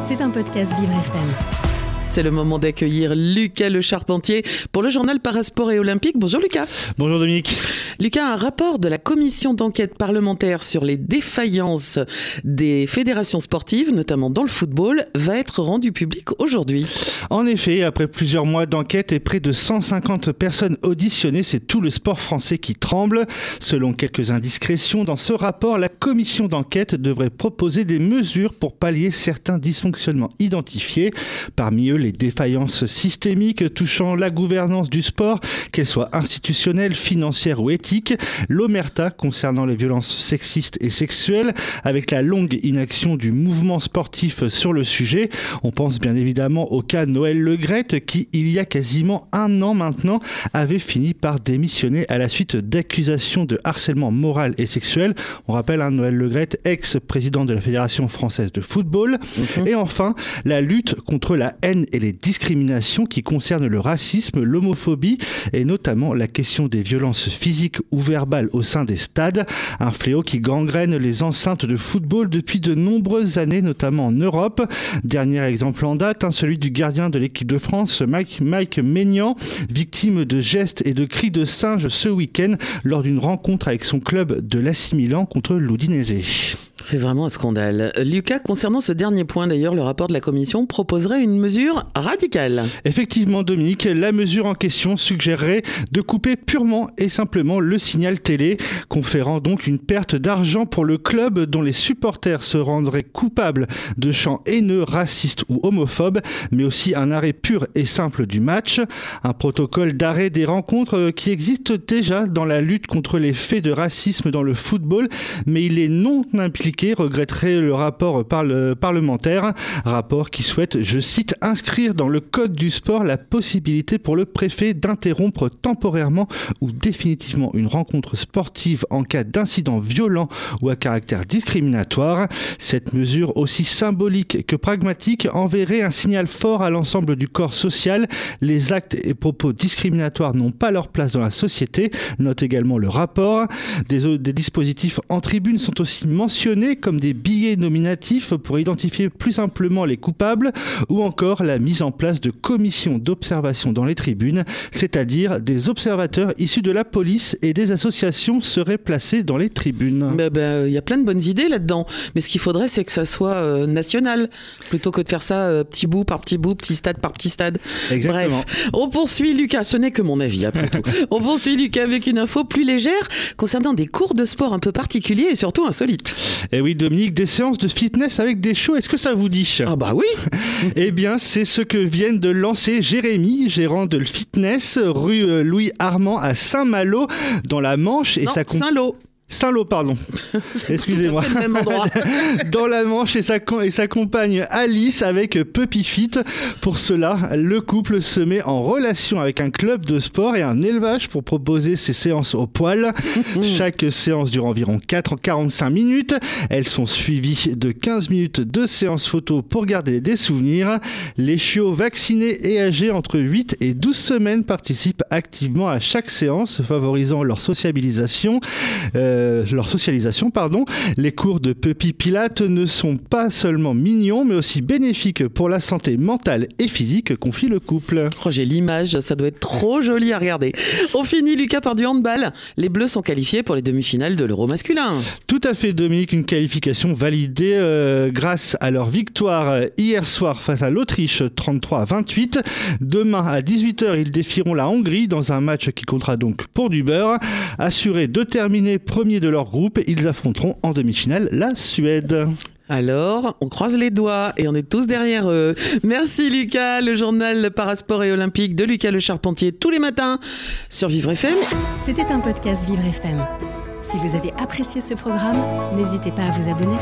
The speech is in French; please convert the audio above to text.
C'est un podcast Vivre FM. C'est le moment d'accueillir Lucas Le Charpentier pour le journal Parasport et Olympique. Bonjour Lucas. Bonjour Dominique. Lucas, un rapport de la commission d'enquête parlementaire sur les défaillances des fédérations sportives, notamment dans le football, va être rendu public aujourd'hui. En effet, après plusieurs mois d'enquête et près de 150 personnes auditionnées, c'est tout le sport français qui tremble. Selon quelques indiscrétions, dans ce rapport, la commission d'enquête devrait proposer des mesures pour pallier certains dysfonctionnements identifiés. Parmi eux, les défaillances systémiques touchant la gouvernance du sport, qu'elles soient institutionnelles, financières ou l'omerta concernant les violences sexistes et sexuelles, avec la longue inaction du mouvement sportif sur le sujet. On pense bien évidemment au cas Noël Legrette qui, il y a quasiment un an maintenant, avait fini par démissionner à la suite d'accusations de harcèlement moral et sexuel. On rappelle hein, Noël Legrette, ex-président de la Fédération française de football. Mhm. Et enfin, la lutte contre la haine et les discriminations qui concernent le racisme, l'homophobie et notamment la question des violences physiques ou verbales au sein des stades, un fléau qui gangrène les enceintes de football depuis de nombreuses années, notamment en Europe. Dernier exemple en date, hein, celui du gardien de l'équipe de France, Mike, Maignan, victime de gestes et de cris de singe ce week-end lors d'une rencontre avec son club de l'AC Milan contre l'Udinese. C'est vraiment un scandale. Lucas, concernant ce dernier point d'ailleurs, le rapport de la commission proposerait une mesure radicale. Effectivement, Dominique, la mesure en question suggérerait de couper purement et simplement le signal télé, conférant donc une perte d'argent pour le club dont les supporters se rendraient coupables de chants haineux, racistes ou homophobes, mais aussi un arrêt pur et simple du match. Un protocole d'arrêt des rencontres qui existe déjà dans la lutte contre les faits de racisme dans le football, mais il est non impliqué regretterait le rapport parlementaire, rapport qui souhaite, je cite, inscrire dans le code du sport la possibilité pour le préfet d'interrompre temporairement ou définitivement une rencontre sportive en cas d'incident violent ou à caractère discriminatoire. Cette mesure, aussi symbolique que pragmatique, enverrait un signal fort à l'ensemble du corps social. Les actes et propos discriminatoires n'ont pas leur place dans la société, note également le rapport. Des, des dispositifs en tribune sont aussi mentionnés comme des billets nominatifs pour identifier plus simplement les coupables ou encore la mise en place de commissions d'observation dans les tribunes, c'est-à-dire des observateurs issus de la police et des associations seraient placés dans les tribunes. Ben, ben, il y a plein de bonnes idées là-dedans, mais ce qu'il faudrait c'est que ça soit euh, national plutôt que de faire ça euh, petit bout par petit bout, petit stade par petit stade. Exactement. Bref, on poursuit Lucas, ce n'est que mon avis après tout. on poursuit Lucas avec une info plus légère concernant des cours de sport un peu particuliers et surtout insolites. Et eh oui, Dominique, des séances de fitness avec des shows, est-ce que ça vous dit? Ah bah oui Eh bien, c'est ce que viennent de lancer Jérémy, gérant de fitness, rue euh, Louis Armand à Saint-Malo, dans la Manche. Et ça Saint-Lô. Saint-Lô, pardon. Excusez-moi. Dans la Manche et sa, et sa compagne Alice avec Puppy Fit. Pour cela, le couple se met en relation avec un club de sport et un élevage pour proposer ses séances au poil. Chaque séance dure environ 4 45 minutes. Elles sont suivies de 15 minutes de séances photo pour garder des souvenirs. Les chiots vaccinés et âgés entre 8 et 12 semaines participent activement à chaque séance, favorisant leur sociabilisation. Euh, euh, leur socialisation. Pardon. Les cours de Puppy Pilate ne sont pas seulement mignons, mais aussi bénéfiques pour la santé mentale et physique, confie le couple. Oh, J'ai l'image, ça doit être trop joli à regarder. On finit, Lucas, par du handball. Les Bleus sont qualifiés pour les demi-finales de l'Euro masculin. Tout à fait, Dominique, une qualification validée euh, grâce à leur victoire euh, hier soir face à l'Autriche 33 à 28. Demain à 18h, ils défieront la Hongrie dans un match qui comptera donc pour du beurre. Assuré de terminer premier de leur groupe. Ils affronteront en demi-finale la Suède. Alors, on croise les doigts et on est tous derrière eux. Merci Lucas, le journal Parasport et Olympique de Lucas Le Charpentier tous les matins sur Vivre FM. C'était un podcast Vivre FM. Si vous avez apprécié ce programme, n'hésitez pas à vous abonner.